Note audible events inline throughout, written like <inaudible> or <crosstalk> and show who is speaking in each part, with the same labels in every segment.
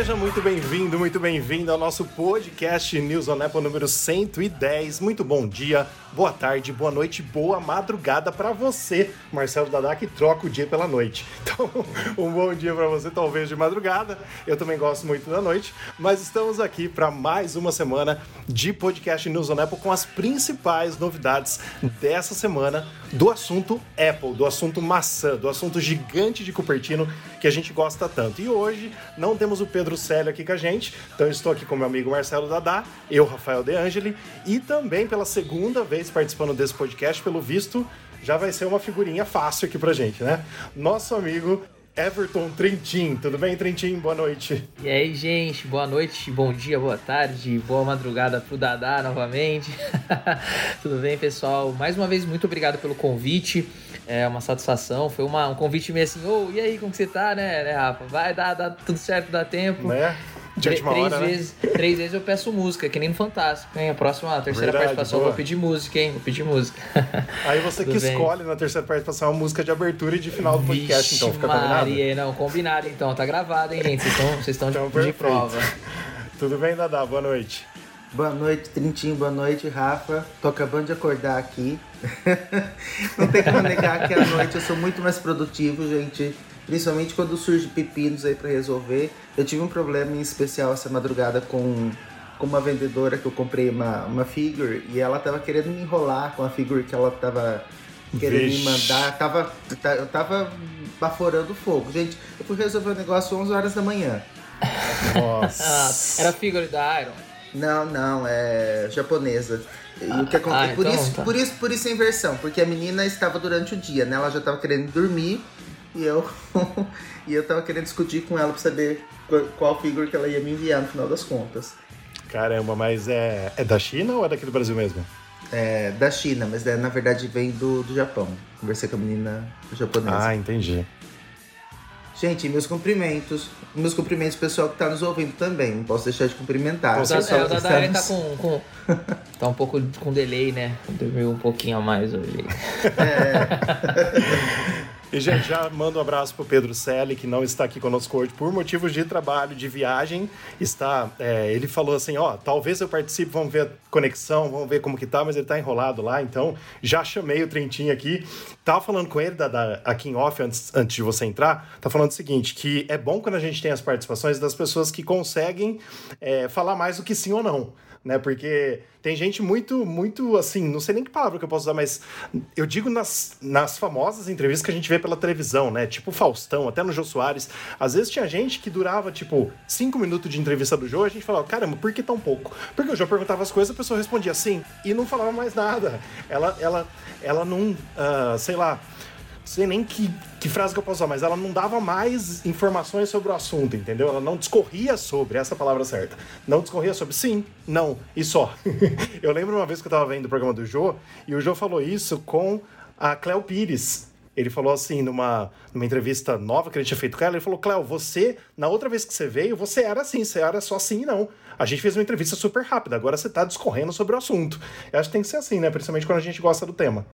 Speaker 1: Seja muito bem-vindo, muito bem-vindo ao nosso podcast News on Apple número 110. Muito bom dia, boa tarde, boa noite, boa madrugada para você, Marcelo Dadá, que troca o dia pela noite. <laughs> Então, um bom dia para você, talvez de madrugada. Eu também gosto muito da noite, mas estamos aqui para mais uma semana de podcast News on Apple com as principais novidades dessa semana do assunto Apple, do assunto maçã, do assunto gigante de Cupertino que a gente gosta tanto. E hoje não temos o Pedro Célio aqui com a gente, então estou aqui com meu amigo Marcelo Dadá, eu, Rafael De Angeli, e também pela segunda vez participando desse podcast, pelo visto, já vai ser uma figurinha fácil aqui pra gente, né? Nosso amigo Everton Trentin. Tudo bem, Trentin? Boa noite.
Speaker 2: E aí, gente, boa noite, bom dia, boa tarde, boa madrugada pro Dadá novamente. <laughs> Tudo bem, pessoal? Mais uma vez, muito obrigado pelo convite. É uma satisfação. Foi uma, um convite meio assim, ô, oh, e aí, como que você tá, né, né, Rafa? Vai dar, dar tudo certo, dá tempo.
Speaker 1: Né?
Speaker 2: De três, hora, né? vezes, né? três vezes eu peço música, que nem no Fantástico, hein? A próxima, a terceira Verdade, participação, boa. eu vou pedir música, hein? Vou pedir música. <laughs>
Speaker 1: Aí você que bem. escolhe na terceira participação a música de abertura e de final do podcast,
Speaker 2: Vixe
Speaker 1: então fica
Speaker 2: combinado? Maria, não, combinado então, tá gravado, hein, gente? Vocês estão, vocês estão então, de, de prova.
Speaker 1: Tudo bem, Dadá? Boa noite.
Speaker 3: Boa noite, Trintinho. Boa noite, Rafa. Tô acabando de acordar aqui. <laughs> Não tem como negar que à noite eu sou muito mais produtivo, gente. Principalmente quando surge pepinos aí para resolver. Eu tive um problema em especial essa madrugada com, com uma vendedora que eu comprei uma, uma figure e ela tava querendo me enrolar com a figure que ela tava querendo Vixe. me mandar. Tava, eu tava baforando fogo. Gente, eu fui resolver o negócio 11 horas da manhã.
Speaker 2: Nossa. Era figure da Iron.
Speaker 3: Não, não, é japonesa. E o que acontece? Ah, por, então, isso, tá. por isso, por isso a inversão, porque a menina estava durante o dia, né? Ela já estava querendo dormir e eu <laughs> e eu tava querendo discutir com ela para saber qual, qual figure que ela ia me enviar no final das contas.
Speaker 1: Caramba, mas é, é da China ou é daqui do Brasil mesmo?
Speaker 3: É da China, mas é, na verdade vem do, do Japão. Conversei com a menina japonesa.
Speaker 1: Ah, entendi.
Speaker 3: Gente, meus cumprimentos. Meus cumprimentos pessoal que tá nos ouvindo também. Não posso deixar de cumprimentar.
Speaker 2: O pessoal, é, o tá com, com, <laughs> tá um pouco com delay, né? Dormiu um pouquinho a mais hoje.
Speaker 1: É. <laughs> E, gente, já mando um abraço pro Pedro Selle, que não está aqui conosco hoje por motivos de trabalho, de viagem. Está, é, ele falou assim, ó, talvez eu participe, vamos ver a conexão, vamos ver como que tá, mas ele tá enrolado lá, então já chamei o Trentinho aqui. Tava falando com ele da, da, aqui em off, antes, antes de você entrar, tá falando o seguinte, que é bom quando a gente tem as participações das pessoas que conseguem é, falar mais do que sim ou não né? Porque tem gente muito, muito assim, não sei nem que palavra que eu posso usar, mas eu digo nas, nas famosas entrevistas que a gente vê pela televisão, né? Tipo Faustão, até no Jô Soares. Às vezes tinha gente que durava, tipo, cinco minutos de entrevista do Jô, a gente falava, caramba, por que tão pouco? Porque o Jô perguntava as coisas, a pessoa respondia sim e não falava mais nada. Ela, ela, ela não, uh, sei lá sei nem que, que frase que eu posso usar, mas ela não dava mais informações sobre o assunto, entendeu? Ela não discorria sobre, essa palavra certa. Não discorria sobre sim, não, e só. <laughs> eu lembro uma vez que eu tava vendo o programa do Jô, e o Jô falou isso com a Cléo Pires. Ele falou assim, numa, numa entrevista nova que ele tinha feito com ela, ele falou, Cléo, você, na outra vez que você veio, você era assim, você era só assim e não. A gente fez uma entrevista super rápida, agora você tá discorrendo sobre o assunto. Eu acho que tem que ser assim, né? Principalmente quando a gente gosta do tema.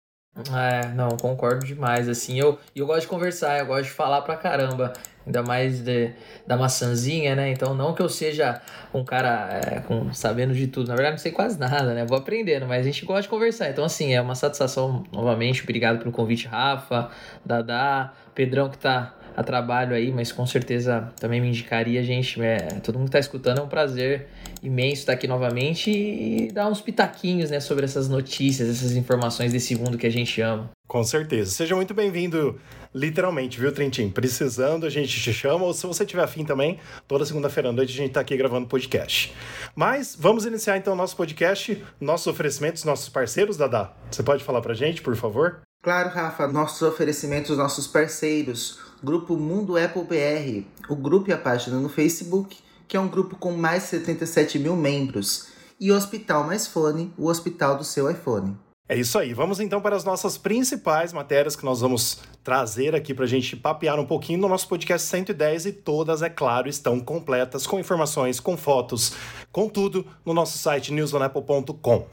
Speaker 2: É, não, concordo demais, assim, eu, eu gosto de conversar, eu gosto de falar pra caramba, ainda mais de, da maçãzinha, né, então não que eu seja um cara é, com, sabendo de tudo, na verdade não sei quase nada, né, vou aprendendo, mas a gente gosta de conversar, então assim, é uma satisfação, novamente, obrigado pelo convite, Rafa, Dadá, Pedrão que tá a trabalho aí, mas com certeza também me indicaria, gente. É, todo mundo que tá escutando é um prazer imenso estar aqui novamente e dar uns pitaquinhos né, sobre essas notícias, essas informações desse mundo que a gente ama.
Speaker 1: Com certeza. Seja muito bem-vindo, literalmente, viu, Trentin? Precisando, a gente te chama, ou se você tiver afim também, toda segunda-feira à noite a gente tá aqui gravando podcast. Mas vamos iniciar então o nosso podcast, nossos oferecimentos, nossos parceiros, Dadá. Você pode falar pra gente, por favor?
Speaker 3: Claro, Rafa, nossos oferecimentos, nossos parceiros. Grupo Mundo Apple BR, o grupo e a página no Facebook, que é um grupo com mais de 77 mil membros. E o Hospital Mais Fone, o hospital do seu iPhone.
Speaker 1: É isso aí. Vamos então para as nossas principais matérias que nós vamos trazer aqui para a gente papear um pouquinho no nosso podcast 110 e todas, é claro, estão completas com informações, com fotos, com tudo no nosso site newsonapple.com.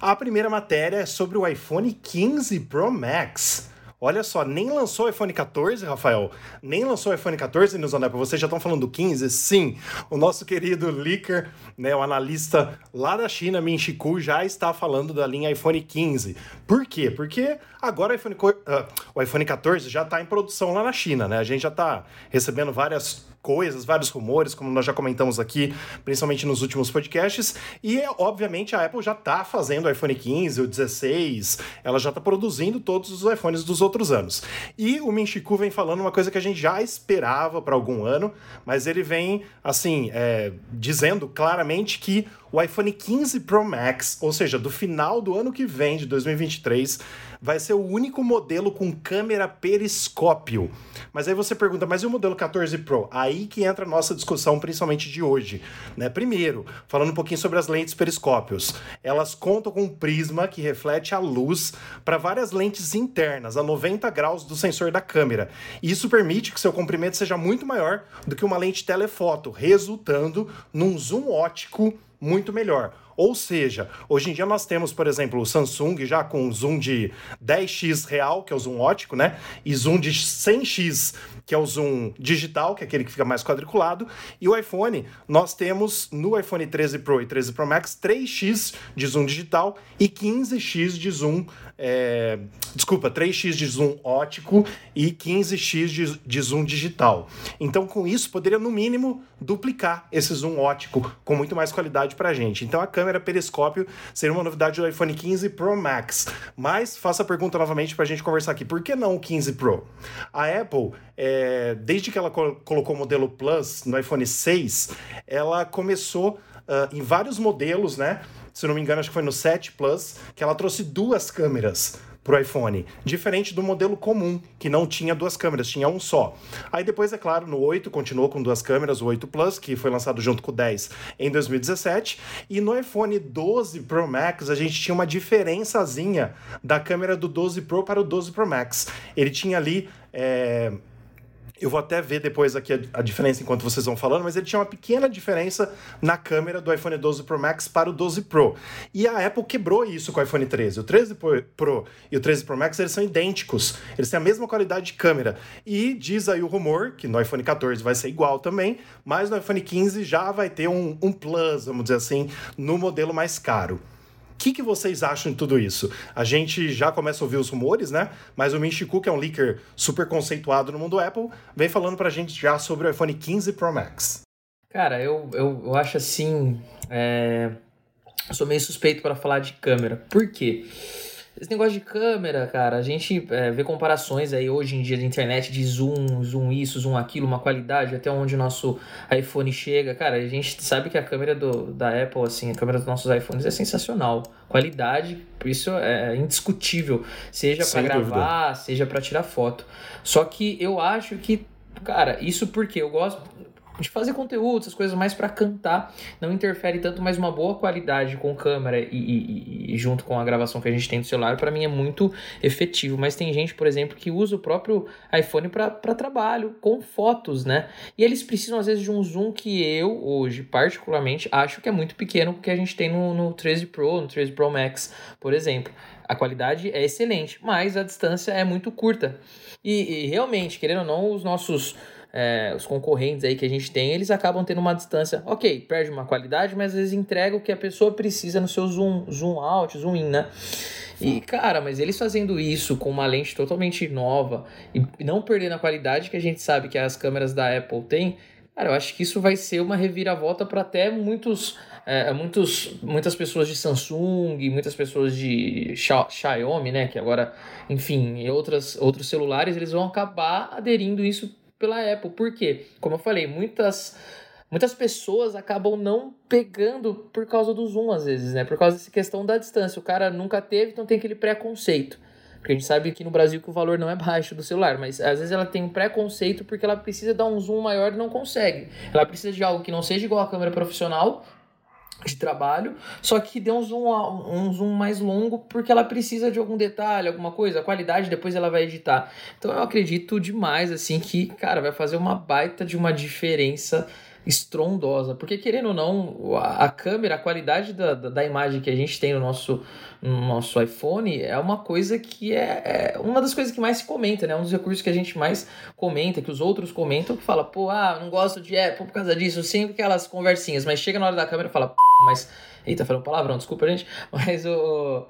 Speaker 1: A primeira matéria é sobre o iPhone 15 Pro Max. Olha só, nem lançou o iPhone 14, Rafael. Nem lançou o iPhone 14 no Apple. Vocês já estão falando do 15? Sim. O nosso querido Licker, né, o analista lá da China, Min já está falando da linha iPhone 15. Por quê? Porque agora o iPhone, uh, o iPhone 14 já está em produção lá na China, né? A gente já está recebendo várias coisas, vários rumores, como nós já comentamos aqui, principalmente nos últimos podcasts. E, obviamente, a Apple já está fazendo o iPhone 15, o 16, ela já está produzindo todos os iPhones dos outros anos. E o Minchiku vem falando uma coisa que a gente já esperava para algum ano, mas ele vem, assim, é, dizendo claramente que o iPhone 15 Pro Max, ou seja, do final do ano que vem, de 2023, vai ser o único modelo com câmera periscópio. Mas aí você pergunta, mas e o modelo 14 Pro? Aí que entra a nossa discussão, principalmente de hoje. Né? Primeiro, falando um pouquinho sobre as lentes periscópios. Elas contam com um prisma que reflete a luz para várias lentes internas, a 90 graus do sensor da câmera. Isso permite que seu comprimento seja muito maior do que uma lente telefoto, resultando num zoom ótico muito melhor. Ou seja, hoje em dia nós temos, por exemplo, o Samsung já com zoom de 10x real, que é o zoom ótico, né? E zoom de 100x, que é o zoom digital, que é aquele que fica mais quadriculado. E o iPhone, nós temos no iPhone 13 Pro e 13 Pro Max 3x de zoom digital e 15x de zoom. É... Desculpa, 3x de zoom ótico e 15x de, de zoom digital. Então, com isso, poderia no mínimo duplicar esse zoom ótico com muito mais qualidade para a gente. Então, a câmera periscópio seria uma novidade do iPhone 15 Pro Max. Mas faça a pergunta novamente para a gente conversar aqui. Por que não o 15 Pro? A Apple, é, desde que ela colocou o modelo Plus no iPhone 6, ela começou uh, em vários modelos, né? Se não me engano, acho que foi no 7 Plus, que ela trouxe duas câmeras para o iPhone, diferente do modelo comum, que não tinha duas câmeras, tinha um só. Aí depois, é claro, no 8 continuou com duas câmeras, o 8 Plus, que foi lançado junto com o 10 em 2017, e no iPhone 12 Pro Max a gente tinha uma diferençazinha da câmera do 12 Pro para o 12 Pro Max. Ele tinha ali. É eu vou até ver depois aqui a, a, diferença enquanto vocês vão falando, mas ele tinha uma pequena diferença na câmera do iPhone 12 Pro Max para o 12 Pro. E a Apple quebrou isso com o iPhone 13. O 13 Pro e o 13 Pro Max eles são idênticos, eles têm a mesma qualidade de câmera. E diz aí o rumor que no iPhone 14 vai ser igual também, mas no iPhone 15 já vai ter um, um plus, vamos dizer assim, no modelo mais caro. O que, que vocês acham de tudo isso? A gente já começa a ouvir os rumores, né? Mas o Minchiku, que é um leaker super conceituado no mundo Apple, vem falando pra gente já sobre o iPhone 15 Pro Max.
Speaker 2: Cara, eu, eu, eu acho assim. É... Eu sou meio suspeito para falar de câmera. Por quê? Esse negócio de câmera, cara, a gente é, vê comparações aí hoje em dia de internet de zoom, zoom isso, zoom aquilo, uma qualidade, até onde o nosso iPhone chega. Cara, a gente sabe que a câmera do, da Apple, assim, a câmera dos nossos iPhones é sensacional. Qualidade, isso é indiscutível. Seja para gravar, dúvida. seja para tirar foto. Só que eu acho que, cara, isso porque eu gosto de fazer conteúdo, essas coisas mais para cantar, não interfere tanto, mas uma boa qualidade com câmera e, e, e junto com a gravação que a gente tem do celular, para mim é muito efetivo. Mas tem gente, por exemplo, que usa o próprio iPhone para trabalho, com fotos, né? E eles precisam, às vezes, de um zoom que eu, hoje, particularmente, acho que é muito pequeno, que a gente tem no, no 13 Pro, no 13 Pro Max, por exemplo. A qualidade é excelente, mas a distância é muito curta. E, e realmente, querendo ou não, os nossos é, os concorrentes aí que a gente tem, eles acabam tendo uma distância, ok, perde uma qualidade, mas às vezes entrega o que a pessoa precisa no seu zoom, zoom out, zoom in, né? E, cara, mas eles fazendo isso com uma lente totalmente nova e não perdendo a qualidade que a gente sabe que as câmeras da Apple têm, cara, eu acho que isso vai ser uma reviravolta para até muitos, é, muitos, muitas pessoas de Samsung, muitas pessoas de Xiaomi, né? Que agora, enfim, outras, outros celulares, eles vão acabar aderindo isso pela Apple. Por quê? Como eu falei, muitas muitas pessoas acabam não pegando por causa do zoom às vezes, né? Por causa dessa questão da distância. O cara nunca teve, então tem aquele preconceito. Porque a gente sabe aqui no Brasil que o valor não é baixo do celular, mas às vezes ela tem um preconceito porque ela precisa dar um zoom maior e não consegue. Ela precisa de algo que não seja igual a câmera profissional, de trabalho, só que dê um zoom, um zoom mais longo porque ela precisa de algum detalhe, alguma coisa, qualidade depois ela vai editar. Então eu acredito demais assim que, cara, vai fazer uma baita de uma diferença estrondosa. Porque, querendo ou não, a, a câmera, a qualidade da, da, da, imagem que a gente tem no nosso, no nosso iPhone é uma coisa que é, é, uma das coisas que mais se comenta, né? Um dos recursos que a gente mais comenta, que os outros comentam, que fala, pô, ah, não gosto de Apple por causa disso, sempre aquelas conversinhas, mas chega na hora da câmera e fala, mas. Eita, falando palavrão, desculpa, gente. <laughs> Mas o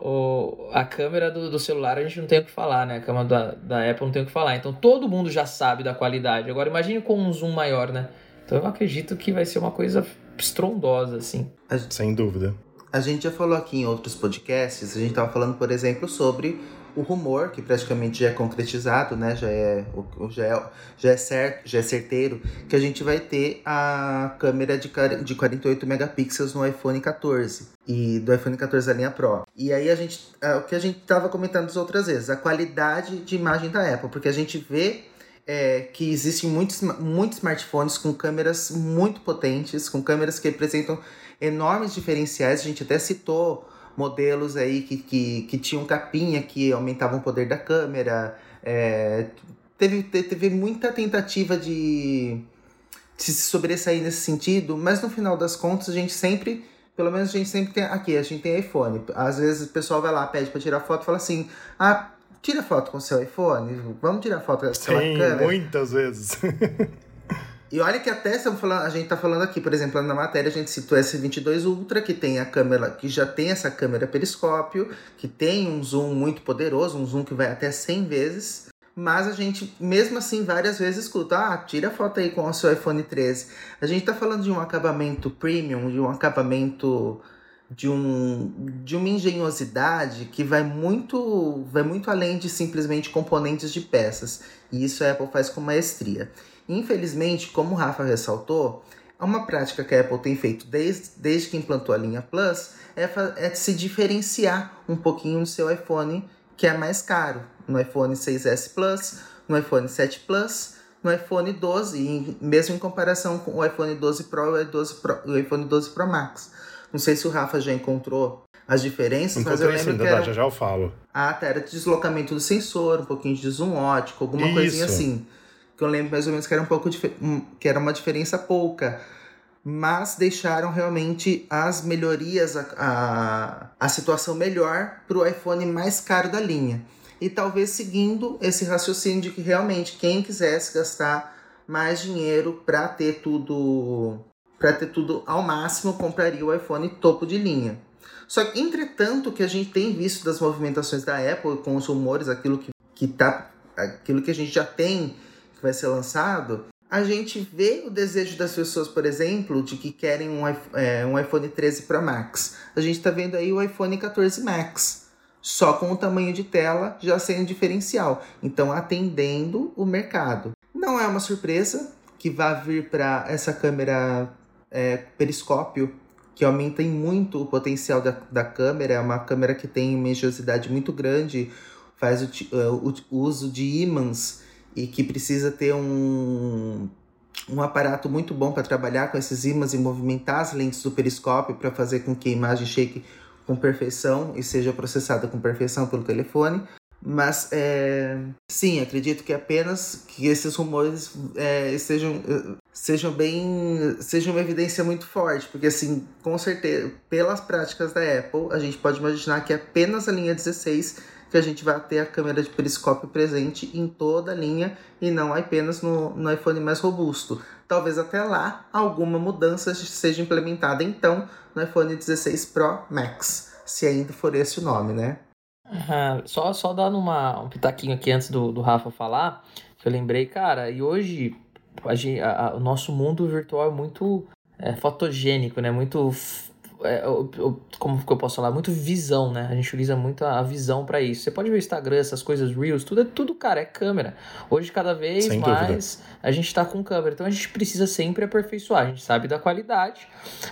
Speaker 2: o, a câmera do, do, celular a gente não tem o que falar, né? A câmera da, da Apple não tem o que falar. Então todo mundo já sabe da qualidade. Agora imagine com um zoom maior, né? Então eu acredito que vai ser uma coisa estrondosa, assim.
Speaker 1: Sem dúvida.
Speaker 3: A gente já falou aqui em outros podcasts, a gente estava falando, por exemplo, sobre o rumor, que praticamente já é concretizado, né? Já é, já é, já é, certo, já é certeiro, que a gente vai ter a câmera de, de 48 megapixels no iPhone 14 e do iPhone 14 da linha Pro. E aí a gente, é, o que a gente estava comentando as outras vezes, a qualidade de imagem da Apple, porque a gente vê é, que existem muitos, muitos smartphones com câmeras muito potentes, com câmeras que apresentam enormes diferenciais. A gente até citou modelos aí que, que, que tinham capinha que aumentavam o poder da câmera. É, teve, teve muita tentativa de, de se sobressair nesse sentido, mas no final das contas a gente sempre pelo menos a gente sempre tem aqui, a gente tem iPhone. Às vezes o pessoal vai lá, pede para tirar foto fala assim: "Ah, tira foto com seu iPhone, vamos tirar foto com sua câmera".
Speaker 1: muitas vezes. <laughs>
Speaker 3: E olha que até estamos falando, a gente está falando aqui, por exemplo, na matéria a gente citou o S22 Ultra, que tem a câmera, que já tem essa câmera periscópio, que tem um zoom muito poderoso, um zoom que vai até 100 vezes. Mas a gente, mesmo assim, várias vezes escuta, ah, tira foto aí com o seu iPhone 13. A gente está falando de um acabamento premium, de um acabamento de, um, de uma engenhosidade que vai muito, vai muito além de simplesmente componentes de peças. E isso a Apple faz com maestria. Infelizmente, como o Rafa ressaltou, uma prática que a Apple tem feito desde, desde que implantou a linha Plus é, é se diferenciar um pouquinho no seu iPhone que é mais caro. No iPhone 6S Plus, no iPhone 7 Plus, no iPhone 12, e mesmo em comparação com o iPhone 12 Pro e o, 12 Pro, o iPhone 12 Pro Max. Não sei se o Rafa já encontrou as diferenças,
Speaker 1: mas eu
Speaker 3: lembro
Speaker 1: sim, que era... já já eu falo.
Speaker 3: Ah, tá, era deslocamento do sensor, um pouquinho de zoom ótico, alguma Isso. coisinha assim que eu lembro mais ou menos que era um pouco que era uma diferença pouca mas deixaram realmente as melhorias, a, a, a situação melhor para o iPhone mais caro da linha. E talvez seguindo esse raciocínio de que realmente quem quisesse gastar mais dinheiro para ter tudo para ter tudo ao máximo compraria o iPhone topo de linha. Só que entretanto que a gente tem visto das movimentações da Apple com os rumores, aquilo que, que tá aquilo que a gente já tem que vai ser lançado, a gente vê o desejo das pessoas, por exemplo, de que querem um, é, um iPhone 13 Pro Max. A gente está vendo aí o iPhone 14 Max, só com o tamanho de tela já sendo diferencial. Então, atendendo o mercado. Não é uma surpresa que vá vir para essa câmera é, periscópio, que aumenta muito o potencial da, da câmera. É uma câmera que tem uma engenhosidade muito grande, faz o, o, o uso de ímãs e que precisa ter um, um aparato muito bom para trabalhar com esses ímãs e movimentar as lentes do periscópio para fazer com que a imagem chegue com perfeição e seja processada com perfeição pelo telefone. Mas é, sim, acredito que apenas que esses rumores é, sejam, sejam bem. sejam uma evidência muito forte, porque assim, com certeza, pelas práticas da Apple, a gente pode imaginar que apenas a linha 16 que a gente vai ter a câmera de periscópio presente em toda a linha e não apenas no, no iPhone mais robusto. Talvez até lá alguma mudança seja implementada então no iPhone 16 Pro Max, se ainda for esse o nome, né?
Speaker 2: Uhum. Só, só dando uma, um pitaquinho aqui antes do, do Rafa falar, que eu lembrei, cara, e hoje a, a, a, o nosso mundo virtual é muito é, fotogênico, né? Muito é, eu, como que eu posso falar? Muito visão, né? A gente utiliza muito a, visão para isso. Você pode ver o Instagram, essas coisas, Reels, tudo é tudo, cara, é câmera. Hoje, cada vez Sem mais, dúvida. a gente tá com câmera. Então, a gente precisa sempre aperfeiçoar. A gente sabe da qualidade,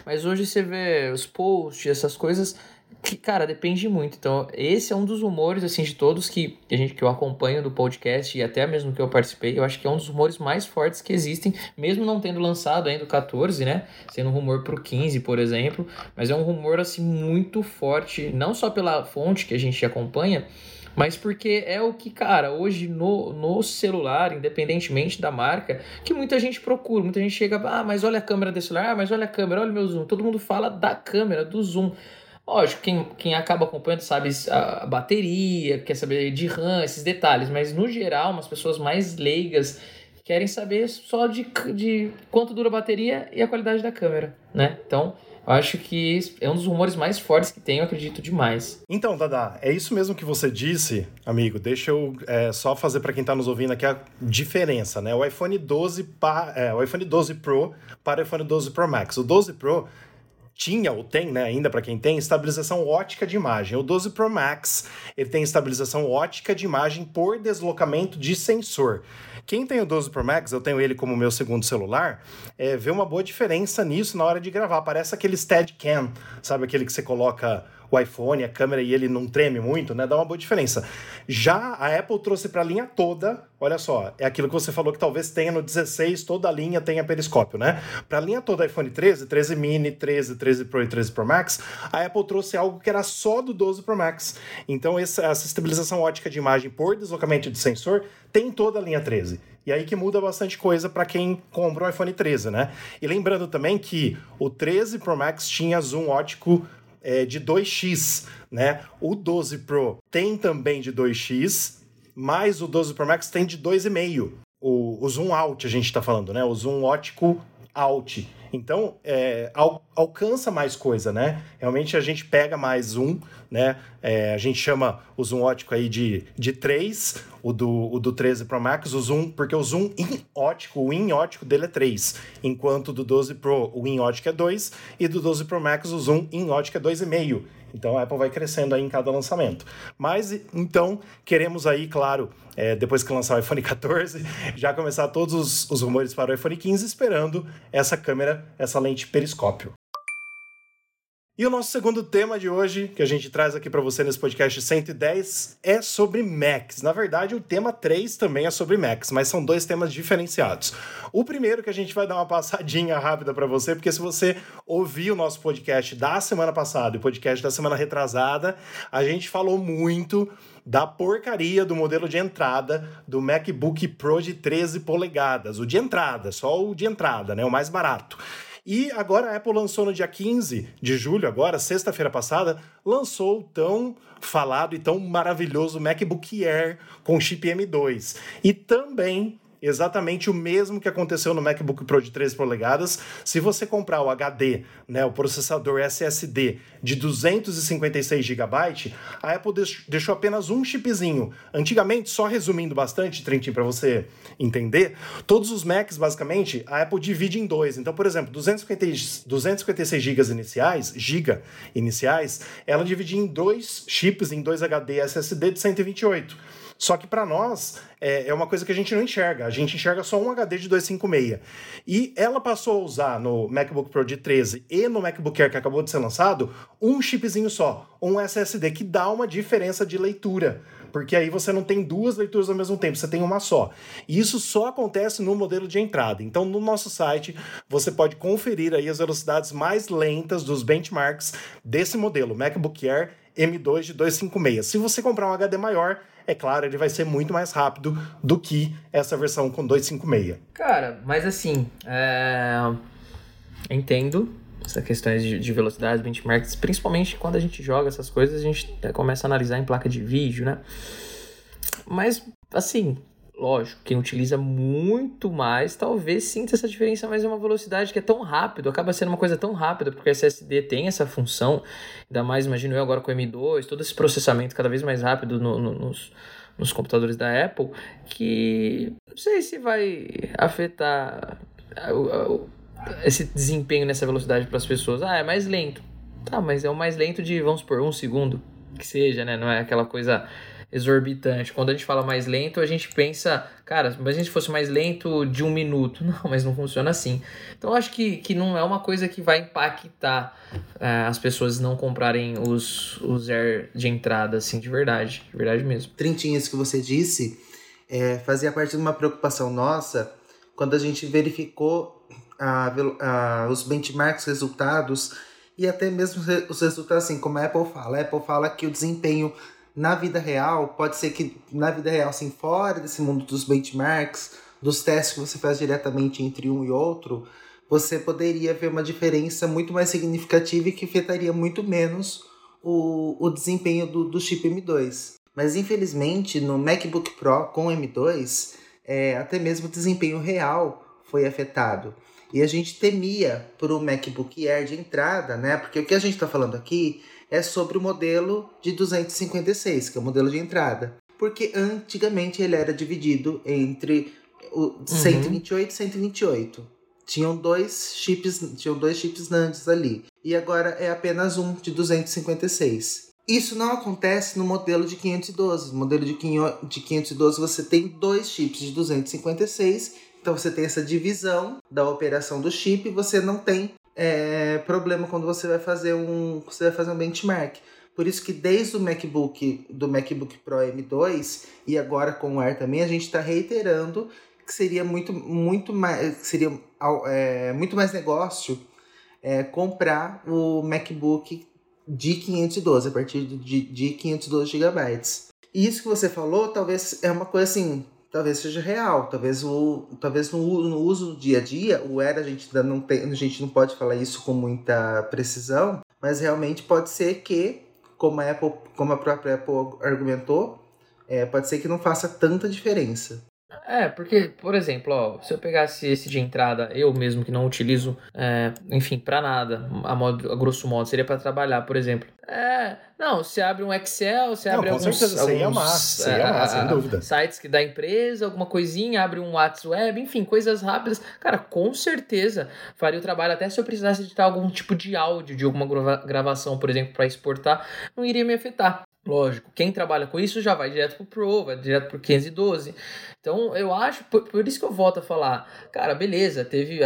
Speaker 2: mas hoje você vê os posts, essas coisas que, cara, depende muito. Então, esse é um dos rumores, assim, de todos que a gente que eu acompanho do podcast e até mesmo que eu participei, eu acho que é um dos rumores mais fortes que existem, mesmo não tendo lançado ainda o 14, né? Sendo um rumor pro 15, por exemplo, mas é um rumor assim muito forte, não só pela fonte que a gente acompanha, mas porque é o que, cara, hoje no, no celular, independentemente da marca, que muita gente procura, muita gente chega, ah, mas olha a câmera desse celular, ah, mas olha a câmera, olha o meu zoom. Todo mundo fala da câmera, do zoom. Lógico, quem, quem acaba acompanhando sabe a bateria, quer saber de RAM, esses detalhes, mas no geral, umas pessoas mais leigas querem saber só de, de quanto dura a bateria e a qualidade da câmera, né? Então, eu acho que é um dos rumores mais fortes que tem, eu acredito demais.
Speaker 1: Então, Dada, é isso mesmo que você disse, amigo. Deixa eu é, só fazer para quem está nos ouvindo aqui a diferença, né? O iPhone 12 pa, é, o iPhone 12 Pro para o iPhone 12 Pro Max. O 12 Pro tinha ou tem, né, ainda para quem tem, estabilização ótica de imagem. O 12 Pro Max, ele tem estabilização ótica de imagem por deslocamento de sensor. Quem tem o 12 Pro Max, eu tenho ele como meu segundo celular, é, vê uma boa diferença nisso na hora de gravar. Parece aquele Steadicam, sabe aquele que você coloca o iPhone, a câmera e ele não treme muito, né? Dá uma boa diferença. Já a Apple trouxe para a linha toda, olha só, é aquilo que você falou que talvez tenha no 16, toda a linha tenha periscópio, né? Para a linha toda iPhone 13, 13 mini, 13, 13 Pro e 13 Pro Max, a Apple trouxe algo que era só do 12 Pro Max. Então essa, essa estabilização ótica de imagem por deslocamento de sensor tem toda a linha 13. E aí que muda bastante coisa para quem compra o iPhone 13, né? E lembrando também que o 13 Pro Max tinha zoom ótico é, de 2x, né? O 12 Pro tem também de 2x, mas o 12 Pro Max tem de 2,5. O, o zoom out a gente está falando, né? O zoom ótico out. Então, é, al alcança mais coisa, né? Realmente a gente pega mais zoom, né? É, a gente chama o zoom ótico aí de, de 3, o do, o do 13 Pro Max, o zoom, porque o zoom in ótico, o in ótico dele é 3, enquanto do 12 Pro o in ótico é 2 e do 12 Pro Max o zoom in ótico é 2,5. Então a Apple vai crescendo aí em cada lançamento. Mas então queremos aí, claro, é, depois que lançar o iPhone 14, <laughs> já começar todos os, os rumores para o iPhone 15, esperando essa câmera, essa lente periscópio. E o nosso segundo tema de hoje, que a gente traz aqui para você nesse podcast 110, é sobre Macs. Na verdade, o tema 3 também é sobre Macs, mas são dois temas diferenciados. O primeiro que a gente vai dar uma passadinha rápida para você, porque se você ouvir o nosso podcast da semana passada e o podcast da semana retrasada, a gente falou muito da porcaria do modelo de entrada do MacBook Pro de 13 polegadas, o de entrada, só o de entrada, né, o mais barato. E agora a Apple lançou no dia 15 de julho, agora, sexta-feira passada, lançou o tão falado e tão maravilhoso MacBook Air com chip M2. E também exatamente o mesmo que aconteceu no MacBook Pro de 13 polegadas. Se você comprar o HD, né, o processador SSD de 256 GB, a Apple deixou apenas um chipzinho. Antigamente, só resumindo bastante, Trentinho, para você entender, todos os Macs, basicamente, a Apple divide em dois. Então, por exemplo, 250, 256 GB iniciais, giga iniciais, ela divide em dois chips, em dois HD SSD de 128. Só que para nós é, é, uma coisa que a gente não enxerga. A gente enxerga só um HD de 256. E ela passou a usar no MacBook Pro de 13 e no MacBook Air que acabou de ser lançado um chipzinho só, um SSD, que dá uma diferença de leitura. Porque aí você não tem duas leituras ao mesmo tempo, você tem uma só. E isso só acontece no modelo de entrada. Então, no nosso site, você pode conferir aí as velocidades mais lentas dos benchmarks desse modelo, MacBook Air M2 de 256. Se você comprar um HD maior, é claro, ele vai ser muito mais rápido do que essa versão com 256.
Speaker 2: Cara, mas assim, é... entendo essa questão de, de velocidade, benchmarks, principalmente quando a gente joga essas coisas, a gente começa a analisar em placa de vídeo, né? Mas, assim, lógico, quem utiliza muito mais talvez sinta essa diferença, mas é uma velocidade que é tão rápido, acaba sendo uma coisa tão rápida, porque o SSD tem essa função, ainda mais, imagino eu agora com o M2, todo esse processamento cada vez mais rápido no, no, nos, nos computadores da Apple, que não sei se vai afetar esse desempenho nessa velocidade para as pessoas. Ah, é mais lento. Tá, mas é o mais lento de, vamos supor, um segundo, que seja, né? Não é aquela coisa exorbitante. Quando a gente fala mais lento, a gente pensa, cara, mas a gente fosse mais lento de um minuto. <laughs> Não, mas não funciona assim. Então acho que, que não é uma coisa que vai impactar é, as pessoas não comprarem os, os Air de entrada, assim, de verdade. De verdade mesmo.
Speaker 3: Trintinhas que você disse é, fazia parte de uma preocupação nossa quando a gente verificou a, a, os benchmarks, resultados e até mesmo os resultados, assim, como a Apple fala. A Apple fala que o desempenho na vida real, pode ser que na vida real, assim, fora desse mundo dos benchmarks, dos testes que você faz diretamente entre um e outro, você poderia ver uma diferença muito mais significativa e que afetaria muito menos o, o desempenho do, do chip M2. Mas infelizmente no MacBook Pro com M2, é, até mesmo o desempenho real foi afetado. E a gente temia para o MacBook Air de entrada, né? Porque o que a gente está falando aqui é sobre o modelo de 256, que é o modelo de entrada. Porque antigamente ele era dividido entre o 128 e 128. Tinham dois chips, tinham dois chips NANDs ali. E agora é apenas um de 256. Isso não acontece no modelo de 512. No modelo de 512 você tem dois chips de 256, então você tem essa divisão da operação do chip você não tem é, problema quando você vai fazer um você vai fazer um benchmark. Por isso que desde o MacBook do MacBook Pro M2 e agora com o Air também a gente está reiterando que seria muito muito mais seria é, muito mais negócio é, comprar o MacBook de 512 a partir de, de 512 GB. E isso que você falou talvez é uma coisa assim talvez seja real, talvez o talvez no, no uso no dia a dia, o era a gente ainda não tem, a gente não pode falar isso com muita precisão, mas realmente pode ser que, como a Apple, como a própria Apple argumentou, é, pode ser que não faça tanta diferença.
Speaker 2: É, porque, por exemplo, ó, se eu pegasse esse de entrada, eu mesmo que não utilizo, é, enfim, para nada, a, modo, a grosso modo, seria para trabalhar, por exemplo. É, não, você abre um Excel, você
Speaker 1: não,
Speaker 2: abre alguns,
Speaker 1: certeza, alguns amar, você ia amar, sem dúvida.
Speaker 2: sites que da empresa, alguma coisinha, abre um WhatsApp web, enfim, coisas rápidas. Cara, com certeza faria o trabalho, até se eu precisasse editar algum tipo de áudio de alguma gravação, por exemplo, para exportar, não iria me afetar. Lógico, quem trabalha com isso já vai direto pro Pro, vai direto pro 512. Então, eu acho, por, por isso que eu volto a falar, cara, beleza, teve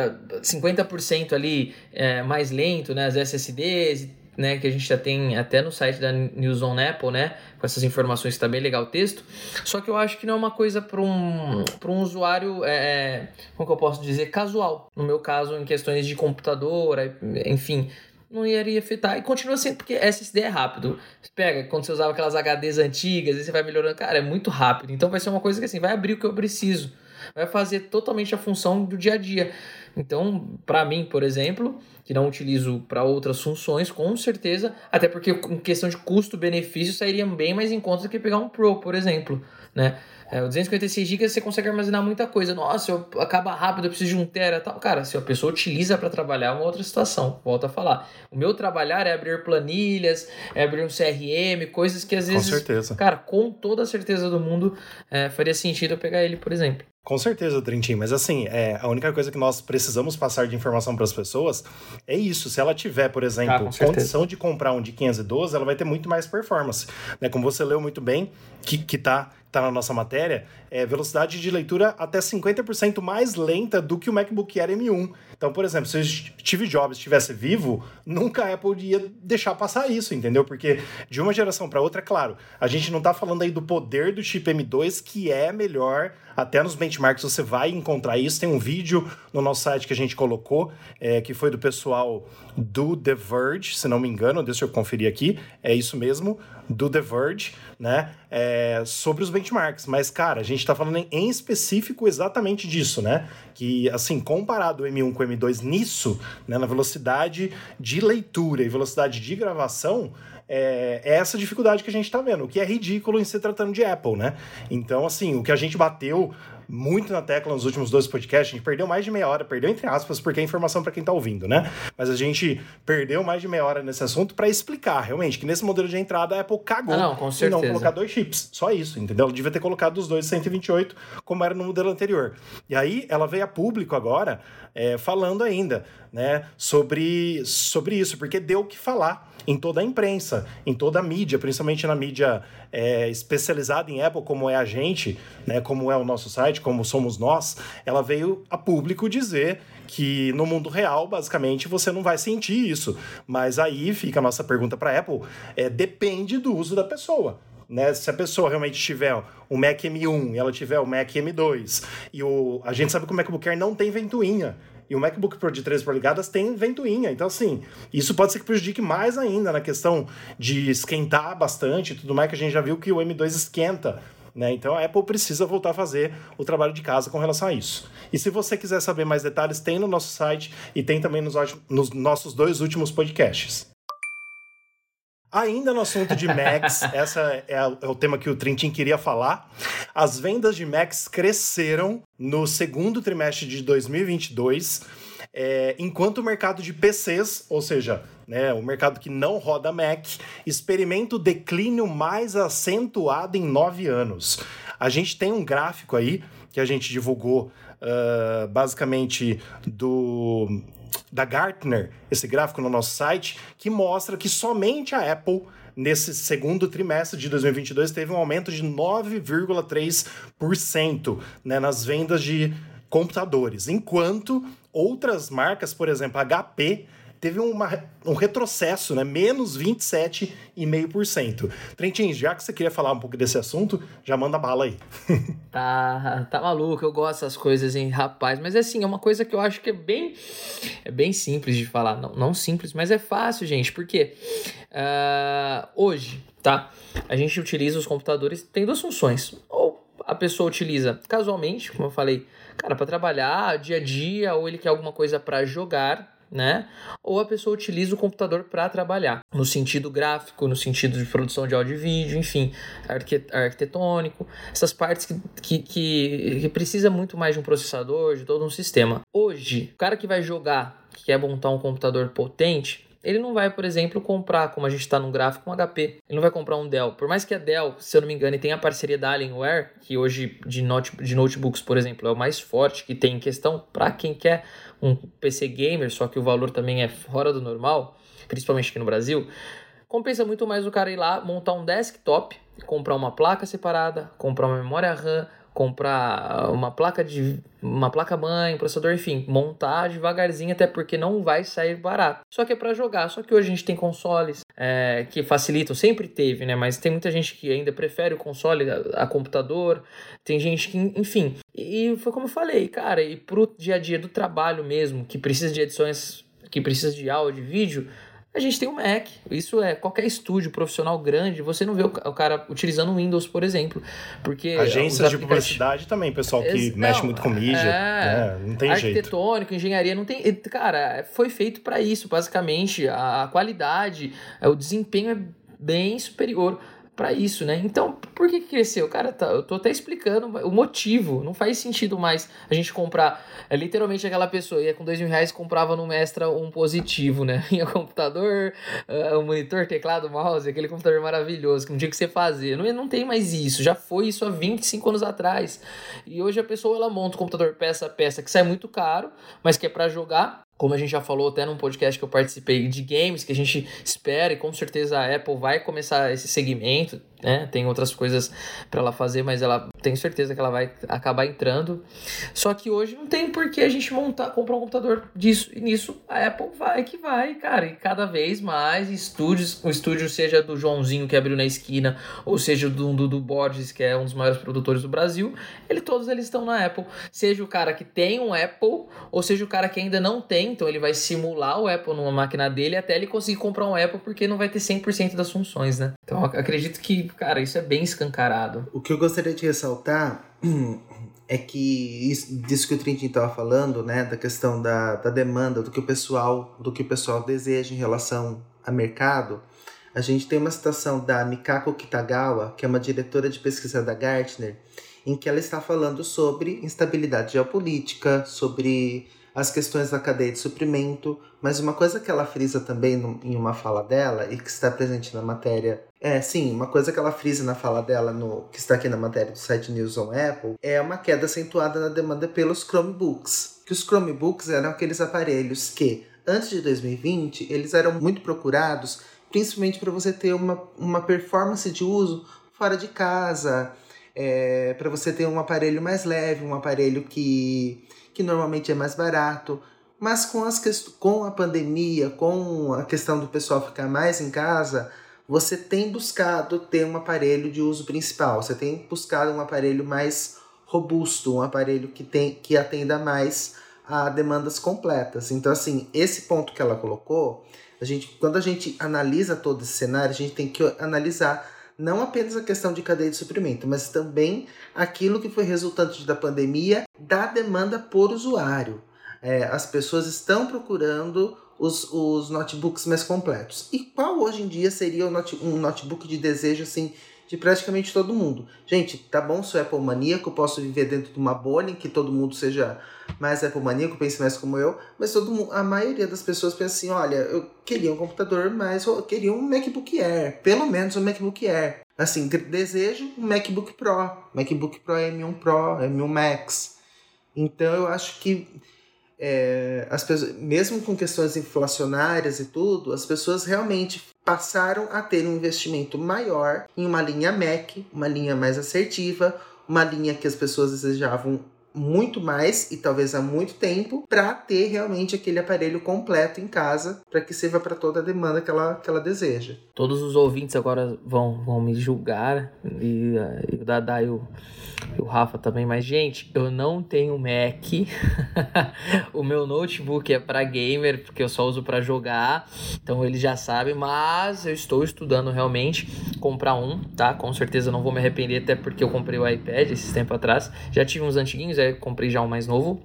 Speaker 2: 50% ah, ali é, mais lento, né, as SSDs, né, que a gente já tem até no site da News on Apple, né, com essas informações que tá bem legal o texto. Só que eu acho que não é uma coisa para um, um usuário, é, é, como que eu posso dizer, casual. No meu caso, em questões de computador, enfim, não iria afetar. E continua sendo, porque SSD é rápido. Você pega, quando você usava aquelas HDs antigas, e você vai melhorando, cara, é muito rápido. Então vai ser uma coisa que assim, vai abrir o que eu preciso. Vai fazer totalmente a função do dia a dia. Então, para mim, por exemplo, que não utilizo para outras funções, com certeza, até porque em questão de custo-benefício sairia bem mais em conta do que pegar um Pro, por exemplo, né? É, o 256 GB você consegue armazenar muita coisa. Nossa, eu, acaba rápido, eu preciso de um tera tal. Cara, se a pessoa utiliza para trabalhar, é uma outra situação. Volto a falar. O meu trabalhar é abrir planilhas, é abrir um CRM, coisas que às vezes.
Speaker 1: Com certeza.
Speaker 2: Cara, com toda a certeza do mundo, é, faria sentido eu pegar ele, por exemplo.
Speaker 1: Com certeza, Trintim, mas assim, é, a única coisa que nós precisamos passar de informação para as pessoas é isso. Se ela tiver, por exemplo, ah, condição de comprar um de 512, ela vai ter muito mais performance. Né? Como você leu muito bem, que, que tá está na nossa matéria, é velocidade de leitura até 50% mais lenta do que o MacBook Air M1. Então, por exemplo, se o Steve Jobs estivesse vivo, nunca a Apple ia deixar passar isso, entendeu? Porque de uma geração para outra, é claro, a gente não está falando aí do poder do chip M2, que é melhor, até nos benchmarks você vai encontrar isso. Tem um vídeo no nosso site que a gente colocou, é, que foi do pessoal do The Verge, se não me engano, deixa eu conferir aqui, é isso mesmo, do The Verge, né? É, sobre os benchmarks. Mas, cara, a gente está falando em específico exatamente disso, né? Que, assim, comparado o M1 com o M2 nisso, né, na velocidade de leitura e velocidade de gravação, é, é essa dificuldade que a gente está vendo, o que é ridículo em se tratando de Apple, né? Então, assim, o que a gente bateu muito na tecla nos últimos dois podcasts. A gente perdeu mais de meia hora, perdeu entre aspas, porque é informação para quem tá ouvindo, né? Mas a gente perdeu mais de meia hora nesse assunto para explicar realmente que nesse modelo de entrada a Apple cagou
Speaker 2: ah, não, com certeza.
Speaker 1: e não colocar dois chips. Só isso, entendeu? Ela devia ter colocado os dois 128, como era no modelo anterior. E aí ela veio a público agora é, falando ainda, né, sobre, sobre isso, porque deu o que falar em toda a imprensa, em toda a mídia, principalmente na mídia é, especializada em Apple, como é a gente, né, como é o nosso site, como somos nós, ela veio a público dizer que no mundo real, basicamente, você não vai sentir isso. Mas aí fica a nossa pergunta para Apple: é, depende do uso da pessoa. Né? Se a pessoa realmente tiver o Mac M1 e ela tiver o Mac M2 e o, a gente sabe que o MacBook Air não tem ventoinha. E o MacBook Pro de 13 polegadas tem ventoinha. Então, assim, isso pode ser que prejudique mais ainda na questão de esquentar bastante e tudo mais, que a gente já viu que o M2 esquenta. Né? Então a Apple precisa voltar a fazer o trabalho de casa com relação a isso. E se você quiser saber mais detalhes, tem no nosso site e tem também nos, nos nossos dois últimos podcasts. Ainda no assunto de Macs, <laughs> essa é, é, o tema que o Trintin queria falar. As vendas de Macs cresceram no segundo trimestre de 2022, é, enquanto o mercado de PCs, ou seja, né, o mercado que não roda Mac, experimenta o declínio mais acentuado em nove anos. A gente tem um gráfico aí que a gente divulgou uh, basicamente do da Gartner, esse gráfico no nosso site, que mostra que somente a Apple nesse segundo trimestre de 2022 teve um aumento de 9,3% né, nas vendas de computadores, enquanto outras marcas, por exemplo, HP teve uma, um retrocesso, né? Menos 27,5%. Trentin, já que você queria falar um pouco desse assunto, já manda bala aí. <laughs>
Speaker 2: tá, tá maluco, eu gosto dessas coisas, hein, rapaz. Mas assim, é uma coisa que eu acho que é bem, é bem simples de falar. Não, não simples, mas é fácil, gente. Porque uh, hoje, tá? A gente utiliza os computadores, tem duas funções. Ou a pessoa utiliza casualmente, como eu falei, cara, para trabalhar, dia a dia, ou ele quer alguma coisa para jogar, né? Ou a pessoa utiliza o computador para trabalhar, no sentido gráfico, no sentido de produção de áudio e vídeo, enfim, arquitetônico, essas partes que, que, que, que precisa muito mais de um processador, de todo um sistema. Hoje, o cara que vai jogar, que quer montar um computador potente, ele não vai, por exemplo, comprar, como a gente está no gráfico, um HP. Ele não vai comprar um Dell. Por mais que a Dell, se eu não me engano, tenha a parceria da Alienware, que hoje de, note, de notebooks, por exemplo, é o mais forte que tem em questão para quem quer um PC gamer, só que o valor também é fora do normal, principalmente aqui no Brasil. Compensa muito mais o cara ir lá, montar um desktop, comprar uma placa separada, comprar uma memória RAM, comprar uma placa de uma placa mãe, processador, enfim, montar devagarzinho até porque não vai sair barato. Só que é para jogar. Só que hoje a gente tem consoles é, que facilitam, sempre teve, né? Mas tem muita gente que ainda prefere o console a, a computador. Tem gente que, enfim. E, e foi como eu falei, cara. E pro dia a dia do trabalho mesmo, que precisa de edições, que precisa de áudio, de vídeo a gente tem o Mac. Isso é qualquer estúdio profissional grande, você não vê o cara utilizando o Windows, por exemplo. Porque
Speaker 1: Agências de publicidade também, pessoal que mexe muito com mídia. É, né? Não tem
Speaker 2: jeito. Arquitetônico, engenharia, não tem. Cara, foi feito para isso, basicamente. A qualidade, o desempenho é bem superior para isso, né? Então, por que, cresceu? Cara, tá, eu tô até explicando o motivo. Não faz sentido mais a gente comprar. É, literalmente aquela pessoa ia com dois mil reais comprava no Mestra um positivo, né? <laughs> Ia computador, uh, um monitor, teclado, mouse, aquele computador maravilhoso que não tinha que você fazer. Não, não tem mais isso. Já foi isso há 25 anos atrás. E hoje a pessoa ela monta o computador peça a peça que sai muito caro, mas que é para jogar como a gente já falou até num podcast que eu participei de games, que a gente espera e com certeza a Apple vai começar esse segmento, né? Tem outras coisas para ela fazer, mas ela tenho certeza que ela vai acabar entrando. Só que hoje não tem por que a gente montar, comprar um computador disso. E nisso a Apple vai que vai, cara. E cada vez mais estúdios, o estúdio seja do Joãozinho que abriu na esquina, ou seja do Dudu Borges, que é um dos maiores produtores do Brasil, ele todos eles estão na Apple. Seja o cara que tem um Apple, ou seja o cara que ainda não tem, então ele vai simular o Apple numa máquina dele até ele conseguir comprar um Apple, porque não vai ter 100% das funções, né? Então acredito que cara, isso é bem escancarado.
Speaker 3: O que eu gostaria de ressaltar é que isso, disso que o Trintin estava falando, né, da questão da, da demanda, do que o pessoal, do que o pessoal deseja em relação a mercado, a gente tem uma citação da Mikako Kitagawa, que é uma diretora de pesquisa da Gartner, em que ela está falando sobre instabilidade geopolítica, sobre as questões da cadeia de suprimento, mas uma coisa que ela frisa também no, em uma fala dela e que está presente na matéria. É, sim, uma coisa que ela frisa na fala dela, no, que está aqui na matéria do site News on Apple, é uma queda acentuada na demanda pelos Chromebooks. Que os Chromebooks eram aqueles aparelhos que, antes de 2020, eles eram muito procurados, principalmente para você ter uma, uma performance de uso fora de casa, é, para você ter um aparelho mais leve, um aparelho que que normalmente é mais barato. Mas com, as com a pandemia, com a questão do pessoal ficar mais em casa, você tem buscado ter um aparelho de uso principal. Você tem buscado um aparelho mais robusto, um aparelho que, tem, que atenda mais a demandas completas. Então, assim, esse ponto que ela colocou, a gente, quando a gente analisa todo esse cenário, a gente tem que analisar não apenas a questão de cadeia de suprimento, mas também aquilo que foi resultante da pandemia da demanda por usuário. É, as pessoas estão procurando os, os notebooks mais completos. E qual hoje em dia seria um notebook de desejo assim de praticamente todo mundo? Gente, tá bom, sou Apple maníaco, posso viver dentro de uma bolha em que todo mundo seja mais Apple maníaco, pense mais como eu, mas todo mundo, a maioria das pessoas pensa assim, olha, eu queria um computador, mas eu queria um MacBook Air, pelo menos um MacBook Air. Assim, desejo um MacBook Pro, MacBook Pro M1 Pro, M1 Max. Então eu acho que é, as pessoas, mesmo com questões inflacionárias e tudo, as pessoas realmente passaram a ter um investimento maior em uma linha Mac, uma linha mais assertiva, uma linha que as pessoas desejavam muito mais e talvez há muito tempo para ter realmente aquele aparelho completo em casa para que sirva para toda a demanda que ela, que ela deseja.
Speaker 2: Todos os ouvintes agora vão, vão me julgar e, e o Dada e o, e o Rafa também, mas gente, eu não tenho Mac. <laughs> o meu notebook é para gamer porque eu só uso para jogar, então ele já sabe, mas eu estou estudando realmente comprar um, tá? Com certeza não vou me arrepender até porque eu comprei o iPad esses tempo atrás. Já tive uns antiguinhos comprei já um mais novo.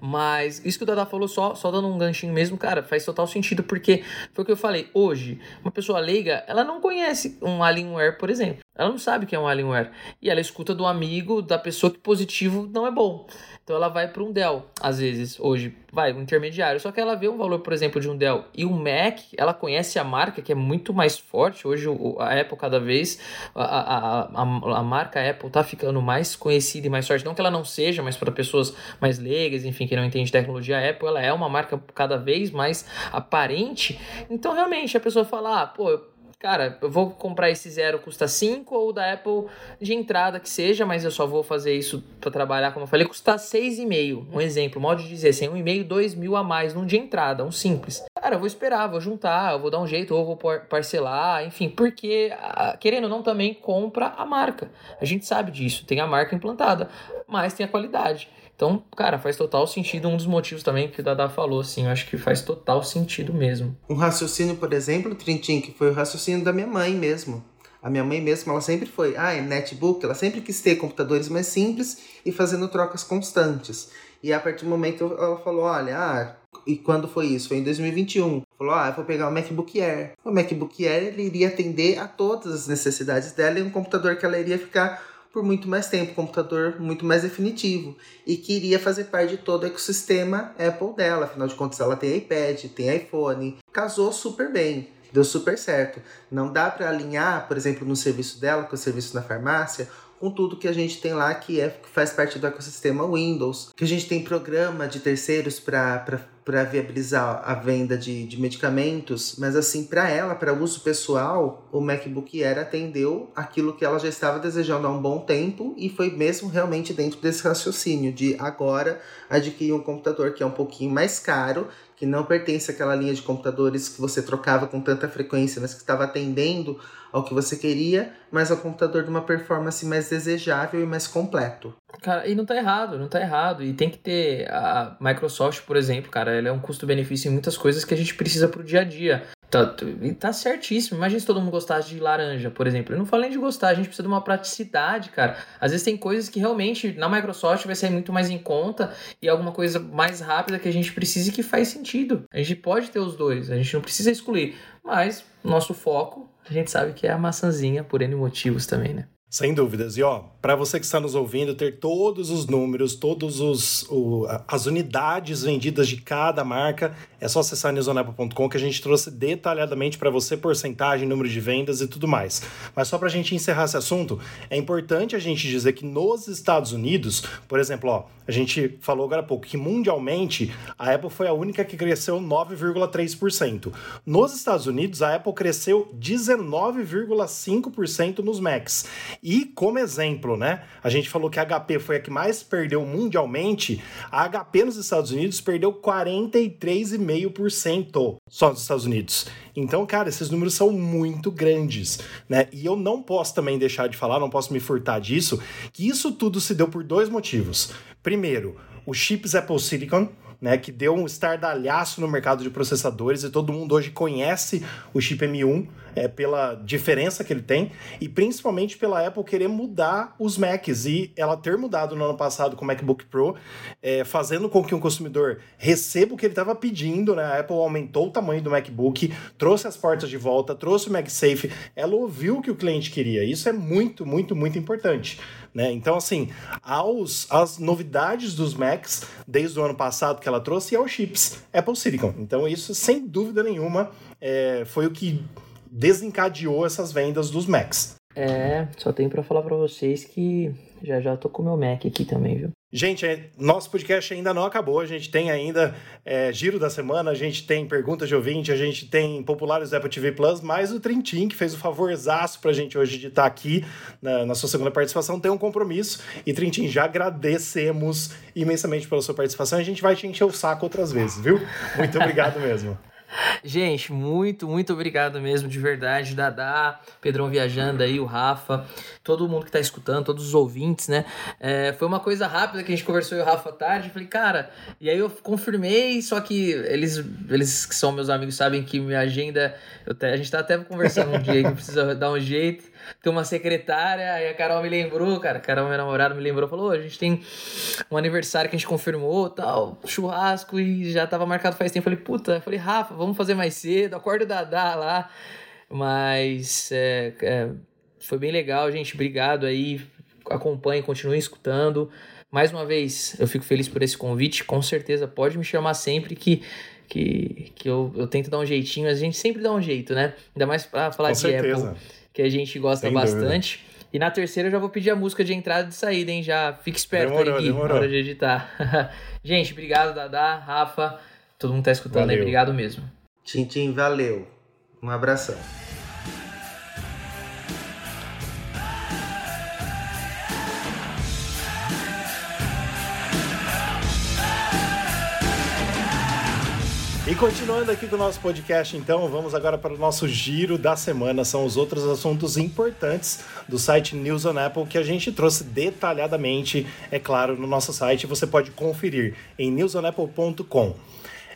Speaker 2: Mas isso que o Dada falou, só, só dando um ganchinho mesmo, cara, faz total sentido, porque foi o que eu falei. Hoje, uma pessoa leiga, ela não conhece um Alienware, por exemplo. Ela não sabe que é um Alienware. E ela escuta do amigo, da pessoa que positivo não é bom. Então ela vai para um Dell, às vezes, hoje, vai, um intermediário. Só que ela vê um valor, por exemplo, de um Dell e um Mac, ela conhece a marca que é muito mais forte. Hoje a Apple, cada vez, a, a, a, a marca Apple tá ficando mais conhecida e mais forte. Não que ela não seja, mas para pessoas mais leigas, enfim, que não entendem tecnologia, a Apple ela é uma marca cada vez mais aparente. Então, realmente, a pessoa fala, ah, pô, cara, eu vou comprar esse zero custa 5 ou da Apple de entrada que seja, mas eu só vou fazer isso para trabalhar, como eu falei, custa 6,5. Um exemplo, modo de dizer assim, 1,5, 2 mil a mais num dia entrada, um simples. Cara, eu vou esperar, vou juntar, eu vou dar um jeito, ou vou parcelar, enfim, porque, querendo ou não, também compra a marca. A gente sabe disso, tem a marca implantada, mas tem a qualidade. Então, cara, faz total sentido. Um dos motivos também que o Dada falou, assim, eu acho que faz total sentido mesmo.
Speaker 3: Um raciocínio, por exemplo, Trintin, que foi o raciocínio da minha mãe mesmo. A minha mãe mesmo, ela sempre foi, ah, é netbook, ela sempre quis ter computadores mais simples e fazendo trocas constantes. E a partir do momento ela falou, olha, ah, e quando foi isso? Foi em 2021. Falou, ah, eu vou pegar o MacBook Air. O MacBook Air ele iria atender a todas as necessidades dela e um computador que ela iria ficar por muito mais tempo, computador muito mais definitivo e queria fazer parte de todo o ecossistema Apple dela. Afinal de contas, ela tem iPad, tem iPhone, casou super bem, deu super certo. Não dá para alinhar, por exemplo, no serviço dela com o serviço na farmácia, com tudo que a gente tem lá que, é, que faz parte do ecossistema Windows, que a gente tem programa de terceiros para viabilizar a venda de, de medicamentos, mas assim, para ela, para uso pessoal, o MacBook Air atendeu aquilo que ela já estava desejando há um bom tempo e foi mesmo realmente dentro desse raciocínio de agora adquirir um computador que é um pouquinho mais caro, que não pertence àquela linha de computadores que você trocava com tanta frequência, mas que estava atendendo ao que você queria, mas ao computador de uma performance mais desejável e mais completo.
Speaker 2: Cara, e não tá errado, não tá errado. E tem que ter a Microsoft, por exemplo, cara, ela é um custo-benefício em muitas coisas que a gente precisa pro dia a dia. Tá, tá certíssimo. Imagina se todo mundo gostasse de laranja, por exemplo. Eu não falei de gostar, a gente precisa de uma praticidade, cara. Às vezes tem coisas que realmente na Microsoft vai sair muito mais em conta e alguma coisa mais rápida que a gente precisa e que faz sentido. A gente pode ter os dois, a gente não precisa excluir. Mas nosso foco, a gente sabe que é a maçãzinha por N motivos também, né?
Speaker 1: Sem dúvidas. E ó, para você que está nos ouvindo, ter todos os números, todos os as unidades vendidas de cada marca, é só acessar newsonapple.com que a gente trouxe detalhadamente para você porcentagem, número de vendas e tudo mais. Mas só para a gente encerrar esse assunto, é importante a gente dizer que nos Estados Unidos, por exemplo, ó, a gente falou agora há pouco que mundialmente a Apple foi a única que cresceu 9,3%. Nos Estados Unidos, a Apple cresceu 19,5% nos Macs. E como exemplo, né? A gente falou que a HP foi a que mais perdeu mundialmente. A HP nos Estados Unidos perdeu 43,5% só nos Estados Unidos. Então, cara, esses números são muito grandes, né? E eu não posso também deixar de falar, não posso me furtar disso, que isso tudo se deu por dois motivos. Primeiro, os chips Apple Silicon, né, que deu um estardalhaço no mercado de processadores e todo mundo hoje conhece o chip M1 é, pela diferença que ele tem e principalmente pela Apple querer mudar os Macs e ela ter mudado no ano passado com o MacBook Pro, é, fazendo com que um consumidor receba o que ele estava pedindo, né? A Apple aumentou o tamanho do MacBook, trouxe as portas de volta, trouxe o MagSafe, ela ouviu o que o cliente queria. Isso é muito, muito, muito importante. Né? Então, assim, aos, as novidades dos Macs, desde o ano passado que ela trouxe, e aos chips Apple Silicon. Então, isso, sem dúvida nenhuma, é, foi o que desencadeou essas vendas dos Macs.
Speaker 2: É, só tenho para falar para vocês que já já tô com meu Mac aqui também, viu?
Speaker 1: Gente, é, nosso podcast ainda não acabou. A gente tem ainda é, Giro da Semana, a gente tem Perguntas de Ouvinte, a gente tem Populares do Apple TV Plus, mais o Trintim, que fez o favorzaço pra gente hoje de estar tá aqui na, na, sua segunda participação, tem um compromisso. E Trintim, já agradecemos imensamente pela sua participação. A gente vai te encher o saco outras vezes, viu? Muito obrigado mesmo.
Speaker 2: Gente, muito, muito obrigado mesmo, de verdade. Dadá, Pedrão viajando aí, o Rafa, todo mundo que tá escutando, todos os ouvintes, né? É, foi uma coisa rápida que a gente conversou e o Rafa tarde. Falei, cara, e aí eu confirmei, só que eles, eles que são meus amigos sabem que minha agenda. Te, a gente tá até conversando um dia que precisa <laughs> dar um jeito tem uma secretária, aí a Carol me lembrou, cara, a Carol, minha namorada, me lembrou, falou, a gente tem um aniversário que a gente confirmou, tal, churrasco, e já tava marcado faz tempo. Eu falei, puta, eu falei, Rafa, vamos fazer mais cedo, acorda o Dadá lá. Mas é, é, foi bem legal, gente, obrigado aí, acompanhe, continue escutando. Mais uma vez, eu fico feliz por esse convite, com certeza pode me chamar sempre que que, que eu, eu tento dar um jeitinho, a gente sempre dá um jeito, né? Ainda mais pra falar com de certeza. Apple que a gente gosta Sem bastante. Dúvida. E na terceira eu já vou pedir a música de entrada e de saída, hein? Já fique esperto demorou, aí, Gui, demorou. na hora de editar. <laughs> gente, obrigado, Dadá, Rafa, todo mundo tá escutando valeu. aí, obrigado mesmo.
Speaker 3: Tintim, valeu. Um abração.
Speaker 1: E continuando aqui com o nosso podcast, então, vamos agora para o nosso giro da semana. São os outros assuntos importantes do site News on Apple que a gente trouxe detalhadamente, é claro, no nosso site. Você pode conferir em newsonapple.com.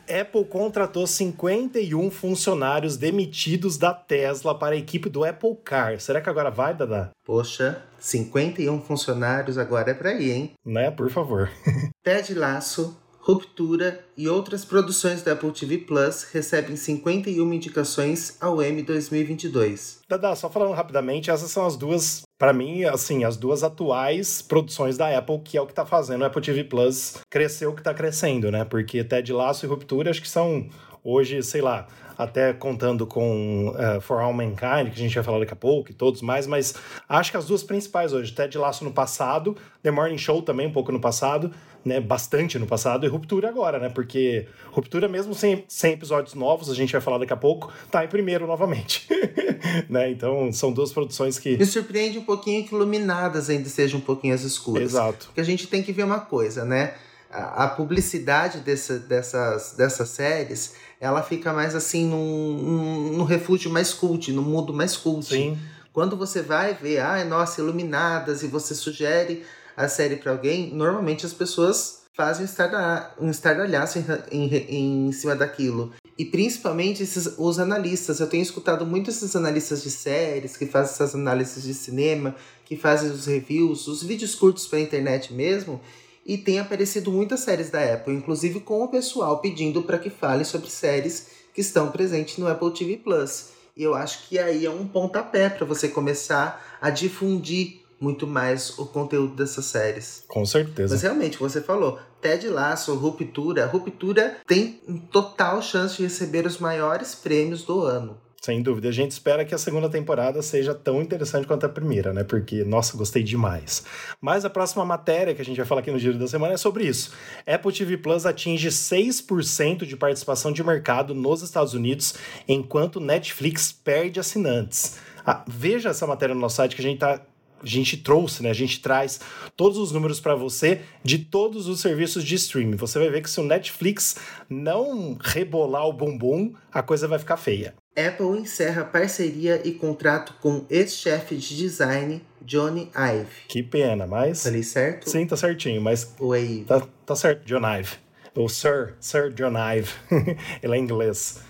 Speaker 1: Apple contratou 51 funcionários demitidos da Tesla para a equipe do Apple Car. Será que agora vai, Dada?
Speaker 3: Poxa, 51 funcionários agora é para ir, hein?
Speaker 1: Né, por favor. <laughs>
Speaker 3: Ted Laço Ruptura e outras produções da Apple TV Plus recebem 51 indicações ao Emmy 2022.
Speaker 1: Dada, só falando rapidamente, essas são as duas, para mim, assim, as duas atuais produções da Apple, que é o que tá fazendo o Apple TV Plus crescer o que tá crescendo, né? Porque Ted Laço e Ruptura acho que são hoje, sei lá, até contando com uh, For All Mankind, que a gente vai falar daqui a pouco, e todos mais, mas acho que as duas principais hoje, Ted Laço no passado, The Morning Show também um pouco no passado, né, bastante no passado, e Ruptura agora, né? Porque Ruptura, mesmo sem, sem episódios novos, a gente vai falar daqui a pouco, tá em primeiro novamente. <laughs> né? Então, são duas produções que.
Speaker 3: Me surpreende um pouquinho que iluminadas ainda sejam um pouquinho as escuras.
Speaker 1: Exato.
Speaker 3: Porque a gente tem que ver uma coisa, né? A, a publicidade dessa, dessas, dessas séries, ela fica mais assim num, num, num refúgio mais cult, no mundo mais cult.
Speaker 1: Sim.
Speaker 3: Quando você vai ver, ai, nossa, iluminadas, e você sugere a série para alguém, normalmente as pessoas fazem um estardalhaço em, em, em cima daquilo. E principalmente esses, os analistas. Eu tenho escutado muito esses analistas de séries, que fazem essas análises de cinema, que fazem os reviews, os vídeos curtos para internet mesmo. E tem aparecido muitas séries da Apple, inclusive com o pessoal pedindo para que falem sobre séries que estão presentes no Apple TV Plus. E eu acho que aí é um pontapé para você começar a difundir muito mais o conteúdo dessas séries.
Speaker 1: Com certeza.
Speaker 3: Mas realmente, você falou, Ted Lasso, Ruptura. Ruptura tem total chance de receber os maiores prêmios do ano.
Speaker 1: Sem dúvida. A gente espera que a segunda temporada seja tão interessante quanto a primeira, né? Porque, nossa, gostei demais. Mas a próxima matéria que a gente vai falar aqui no Giro da Semana é sobre isso. Apple TV Plus atinge 6% de participação de mercado nos Estados Unidos, enquanto Netflix perde assinantes. Ah, veja essa matéria no nosso site que a gente está a gente trouxe, né? A gente traz todos os números para você de todos os serviços de streaming. Você vai ver que se o Netflix não rebolar o bumbum, a coisa vai ficar feia.
Speaker 3: Apple encerra parceria e contrato com ex-chefe de design Johnny Ive.
Speaker 1: Que pena, mas.
Speaker 3: Falei certo?
Speaker 1: Sim, tá certinho, mas.
Speaker 3: Ou é Ive?
Speaker 1: Tá, tá certo, John Ive. Ou Sir, Sir John Ive. <laughs> Ele é inglês.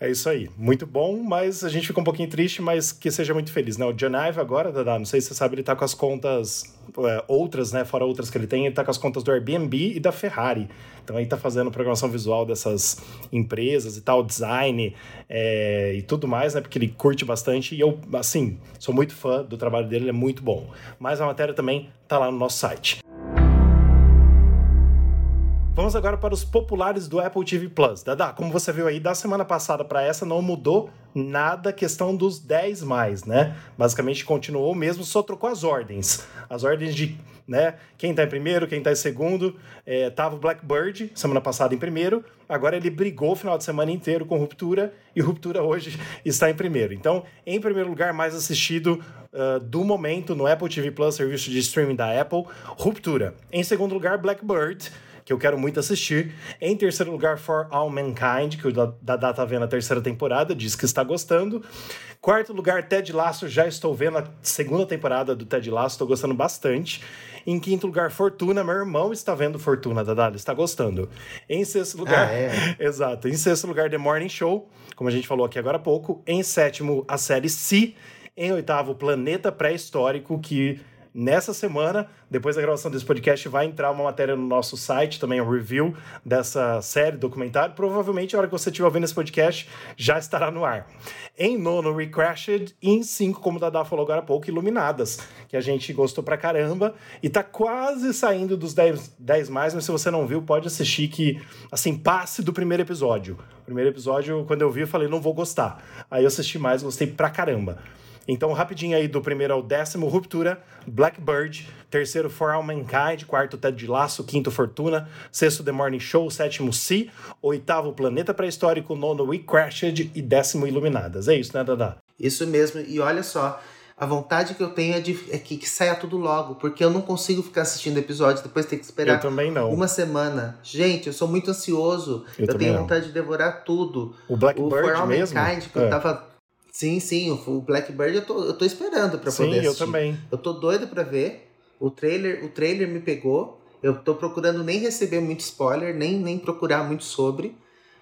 Speaker 1: É isso aí. Muito bom, mas a gente fica um pouquinho triste, mas que seja muito feliz, né? O John Ive agora, Dada, não sei se você sabe, ele tá com as contas é, outras, né? Fora outras que ele tem, ele tá com as contas do Airbnb e da Ferrari. Então aí tá fazendo programação visual dessas empresas e tal, design é, e tudo mais, né? Porque ele curte bastante e eu, assim, sou muito fã do trabalho dele, ele é muito bom. Mas a matéria também tá lá no nosso site. Vamos agora para os populares do Apple TV Plus. Dada, como você viu aí, da semana passada para essa não mudou nada a questão dos 10 mais, né? Basicamente continuou mesmo, só trocou as ordens. As ordens de né? Quem tá em primeiro, quem tá em segundo. É, tava o Blackbird semana passada em primeiro. Agora ele brigou o final de semana inteiro com Ruptura e Ruptura hoje <laughs> está em primeiro. Então, em primeiro lugar, mais assistido uh, do momento no Apple TV Plus, serviço de streaming da Apple, Ruptura. Em segundo lugar, Blackbird que eu quero muito assistir. Em terceiro lugar, For All Mankind, que o Dada tá vendo a terceira temporada, diz que está gostando. Quarto lugar, Ted Lasso, já estou vendo a segunda temporada do Ted Lasso, estou gostando bastante. Em quinto lugar, Fortuna, meu irmão está vendo Fortuna, Dada, está gostando. Em sexto lugar,
Speaker 3: ah, é? <laughs>
Speaker 1: exato. Em sexto lugar, The Morning Show, como a gente falou aqui agora há pouco. Em sétimo, a série Si. Em oitavo, Planeta Pré-Histórico, que nessa semana, depois da gravação desse podcast, vai entrar uma matéria no nosso site, também um review dessa série documentário. Provavelmente, na hora que você estiver ouvindo esse podcast, já estará no ar. Em nono, Recrashed. E em cinco, como o Dada falou agora há pouco, Iluminadas, que a gente gostou pra caramba. E tá quase saindo dos 10, 10 mais, mas se você não viu, pode assistir que, assim, passe do primeiro episódio. Primeiro episódio, quando eu vi, eu falei, não vou gostar. Aí eu assisti mais, gostei pra caramba. Então, rapidinho aí, do primeiro ao décimo, Ruptura, Blackbird, terceiro, For All Mankind, quarto, Ted de Laço, quinto, Fortuna, sexto, The Morning Show, sétimo, Si, oitavo, Planeta Pré-Histórico, nono, We Crashed e décimo, Iluminadas. É isso, né, Dada?
Speaker 3: Isso mesmo, e olha só, a vontade que eu tenho é, de, é que, que, saia tudo logo, porque eu não consigo ficar assistindo episódios depois ter que esperar
Speaker 1: eu também não.
Speaker 3: uma semana. Gente, eu sou muito ansioso. Eu, eu tenho não. vontade de devorar tudo.
Speaker 1: O Blackbird o For All mesmo?
Speaker 3: Mankind, que é. eu tava Sim, sim, o Blackbird eu tô, eu tô esperando para poder assistir.
Speaker 1: Sim, eu também.
Speaker 3: Eu tô doido para ver. O trailer, o trailer me pegou. Eu tô procurando nem receber muito spoiler, nem, nem procurar muito sobre.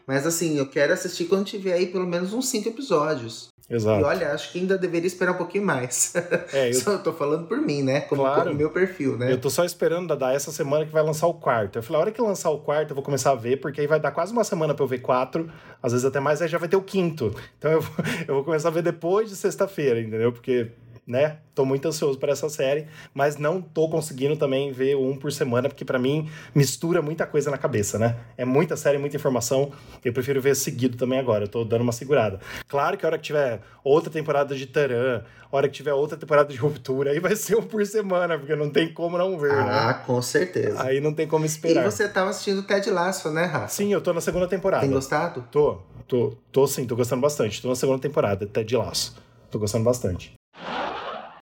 Speaker 3: Mas assim, eu quero assistir quando tiver aí pelo menos uns cinco episódios.
Speaker 1: Exato.
Speaker 3: E olha, acho que ainda deveria esperar um pouquinho mais. <laughs> É, eu... Só eu tô falando por mim, né? Como,
Speaker 1: claro.
Speaker 3: como meu perfil, né?
Speaker 1: Eu tô só esperando dar essa semana que vai lançar o quarto. Eu falei, a hora que lançar o quarto, eu vou começar a ver, porque aí vai dar quase uma semana pra eu ver quatro, às vezes até mais, aí já vai ter o quinto. Então eu vou, <laughs> eu vou começar a ver depois de sexta-feira, entendeu? Porque né? Tô muito ansioso para essa série, mas não tô conseguindo também ver um por semana, porque para mim mistura muita coisa na cabeça, né? É muita série, muita informação. Eu prefiro ver seguido também agora. Eu tô dando uma segurada. Claro que a hora que tiver outra temporada de Taran, a hora que tiver outra temporada de Ruptura, aí vai ser um por semana, porque não tem como não ver,
Speaker 3: ah,
Speaker 1: né?
Speaker 3: Ah, com certeza.
Speaker 1: Aí não tem como esperar.
Speaker 3: E você tava assistindo Ted Lasso, né, Rafa?
Speaker 1: Sim, eu tô na segunda temporada.
Speaker 3: Tem gostado?
Speaker 1: Tô, tô, tô sim, tô gostando bastante. Tô na segunda temporada, Ted Lasso. Tô gostando bastante.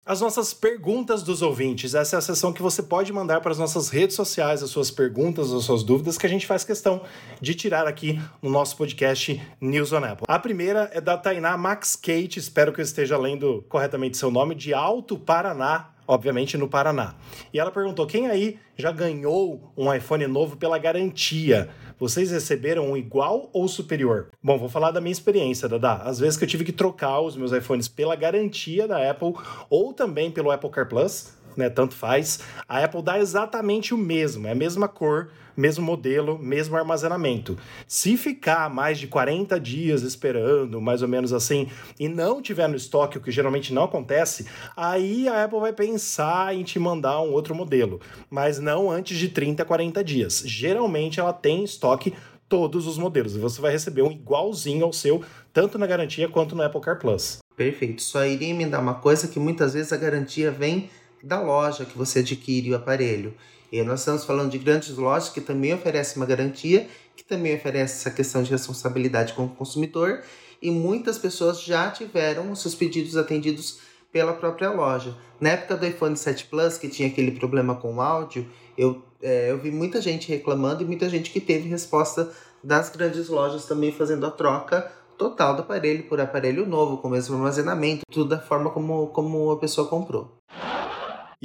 Speaker 1: As nossas perguntas dos ouvintes. Essa é a sessão que você pode mandar para as nossas redes sociais, as suas perguntas, as suas dúvidas, que a gente faz questão de tirar aqui no nosso podcast News on Apple. A primeira é da Tainá Max Kate, espero que eu esteja lendo corretamente seu nome, de Alto Paraná, obviamente no Paraná. E ela perguntou: quem aí já ganhou um iPhone novo pela garantia? Vocês receberam um igual ou superior? Bom, vou falar da minha experiência, Dada. Às vezes que eu tive que trocar os meus iPhones pela garantia da Apple ou também pelo Apple Car Plus, né? Tanto faz. A Apple dá exatamente o mesmo, é a mesma cor, mesmo modelo, mesmo armazenamento. Se ficar mais de 40 dias esperando, mais ou menos assim, e não tiver no estoque, o que geralmente não acontece, aí a Apple vai pensar em te mandar um outro modelo, mas não antes de 30, 40 dias. Geralmente ela tem estoque todos os modelos e você vai receber um igualzinho ao seu, tanto na garantia quanto no Apple Car Plus.
Speaker 3: Perfeito. Só iria me dar uma coisa que muitas vezes a garantia vem da loja que você adquire o aparelho. E nós estamos falando de grandes lojas que também oferecem uma garantia, que também oferece essa questão de responsabilidade com o consumidor, e muitas pessoas já tiveram os seus pedidos atendidos pela própria loja. Na época do iPhone 7 Plus, que tinha aquele problema com o áudio, eu, é, eu vi muita gente reclamando e muita gente que teve resposta das grandes lojas também fazendo a troca total do aparelho por aparelho novo, com o mesmo armazenamento, tudo da forma como, como a pessoa comprou.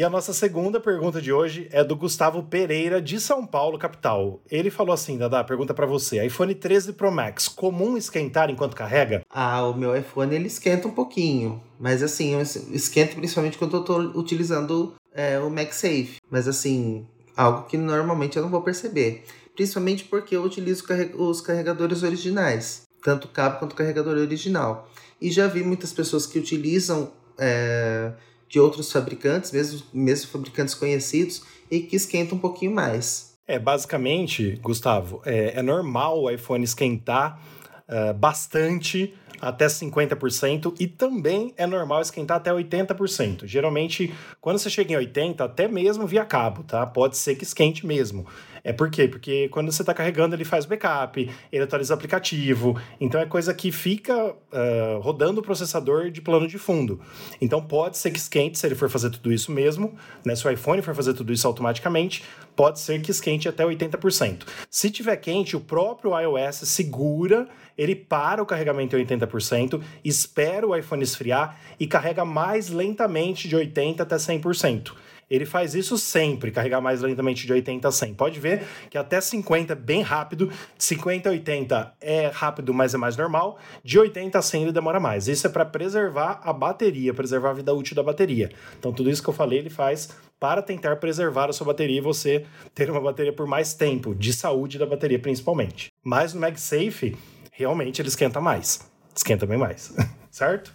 Speaker 1: E a nossa segunda pergunta de hoje é do Gustavo Pereira, de São Paulo, capital. Ele falou assim, Dada, pergunta para você. iPhone 13 Pro Max, comum esquentar enquanto carrega?
Speaker 3: Ah, o meu iPhone ele esquenta um pouquinho. Mas assim, esquenta principalmente quando eu tô utilizando é, o MagSafe. Mas assim, algo que normalmente eu não vou perceber. Principalmente porque eu utilizo os carregadores originais. Tanto cabo quanto carregador original. E já vi muitas pessoas que utilizam... É, de outros fabricantes, mesmo, mesmo fabricantes conhecidos, e que esquenta um pouquinho mais.
Speaker 1: É, basicamente, Gustavo, é, é normal o iPhone esquentar uh, bastante até 50% e também é normal esquentar até 80%. Geralmente, quando você chega em 80, até mesmo via cabo, tá? Pode ser que esquente mesmo. É por quê? Porque quando você está carregando, ele faz backup, ele atualiza o aplicativo. Então é coisa que fica uh, rodando o processador de plano de fundo. Então pode ser que esquente se ele for fazer tudo isso mesmo, né? Se o iPhone for fazer tudo isso automaticamente, pode ser que esquente até 80%. Se tiver quente, o próprio iOS segura, ele para o carregamento em 80%, espera o iPhone esfriar e carrega mais lentamente de 80% até 100% ele faz isso sempre, carregar mais lentamente de 80 a 100. Pode ver que até 50 é bem rápido, de 50 a 80 é rápido, mas é mais normal, de 80 a 100 ele demora mais. Isso é para preservar a bateria, preservar a vida útil da bateria. Então tudo isso que eu falei ele faz para tentar preservar a sua bateria e você ter uma bateria por mais tempo, de saúde da bateria principalmente. Mas no MagSafe, realmente ele esquenta mais. Esquenta bem mais, <laughs> certo?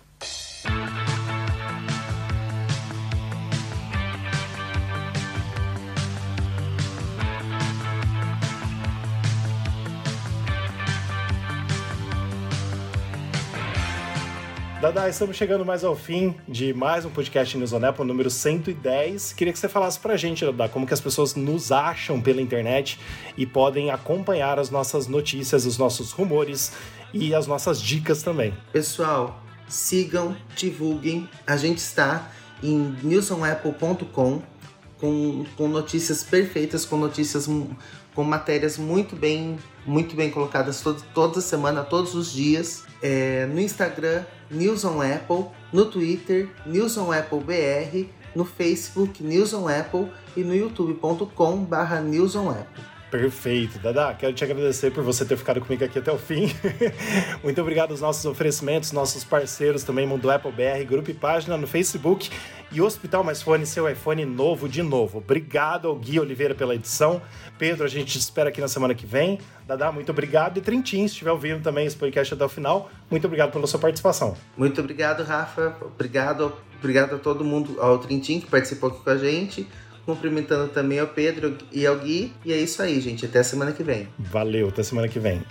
Speaker 1: Dada, estamos chegando mais ao fim de mais um podcast News on Apple, número 110. Queria que você falasse pra gente, Dada, como que as pessoas nos acham pela internet e podem acompanhar as nossas notícias, os nossos rumores e as nossas dicas também.
Speaker 3: Pessoal, sigam, divulguem. A gente está em newsonapple.com com, com notícias perfeitas, com notícias com matérias muito bem, muito bem colocadas todo, toda semana, todos os dias. É, no Instagram, News on Apple, no Twitter, News on Apple BR, no Facebook, News on Apple e no youtube.com barra News on Apple.
Speaker 1: Perfeito, Dada. Quero te agradecer por você ter ficado comigo aqui até o fim. <laughs> Muito obrigado aos nossos oferecimentos, nossos parceiros também, Mundo Apple BR, grupo e página no Facebook e Hospital Mais Fone, seu iPhone novo de novo. Obrigado ao Gui Oliveira pela edição. Pedro, a gente te espera aqui na semana que vem. Dada, muito obrigado. E Trintim, se estiver ouvindo também esse podcast até o final, muito obrigado pela sua participação.
Speaker 3: Muito obrigado, Rafa. Obrigado, obrigado a todo mundo, ao Trintim que participou aqui com a gente. Cumprimentando também ao Pedro e ao Gui. E é isso aí, gente. Até semana que vem.
Speaker 1: Valeu, até semana que vem.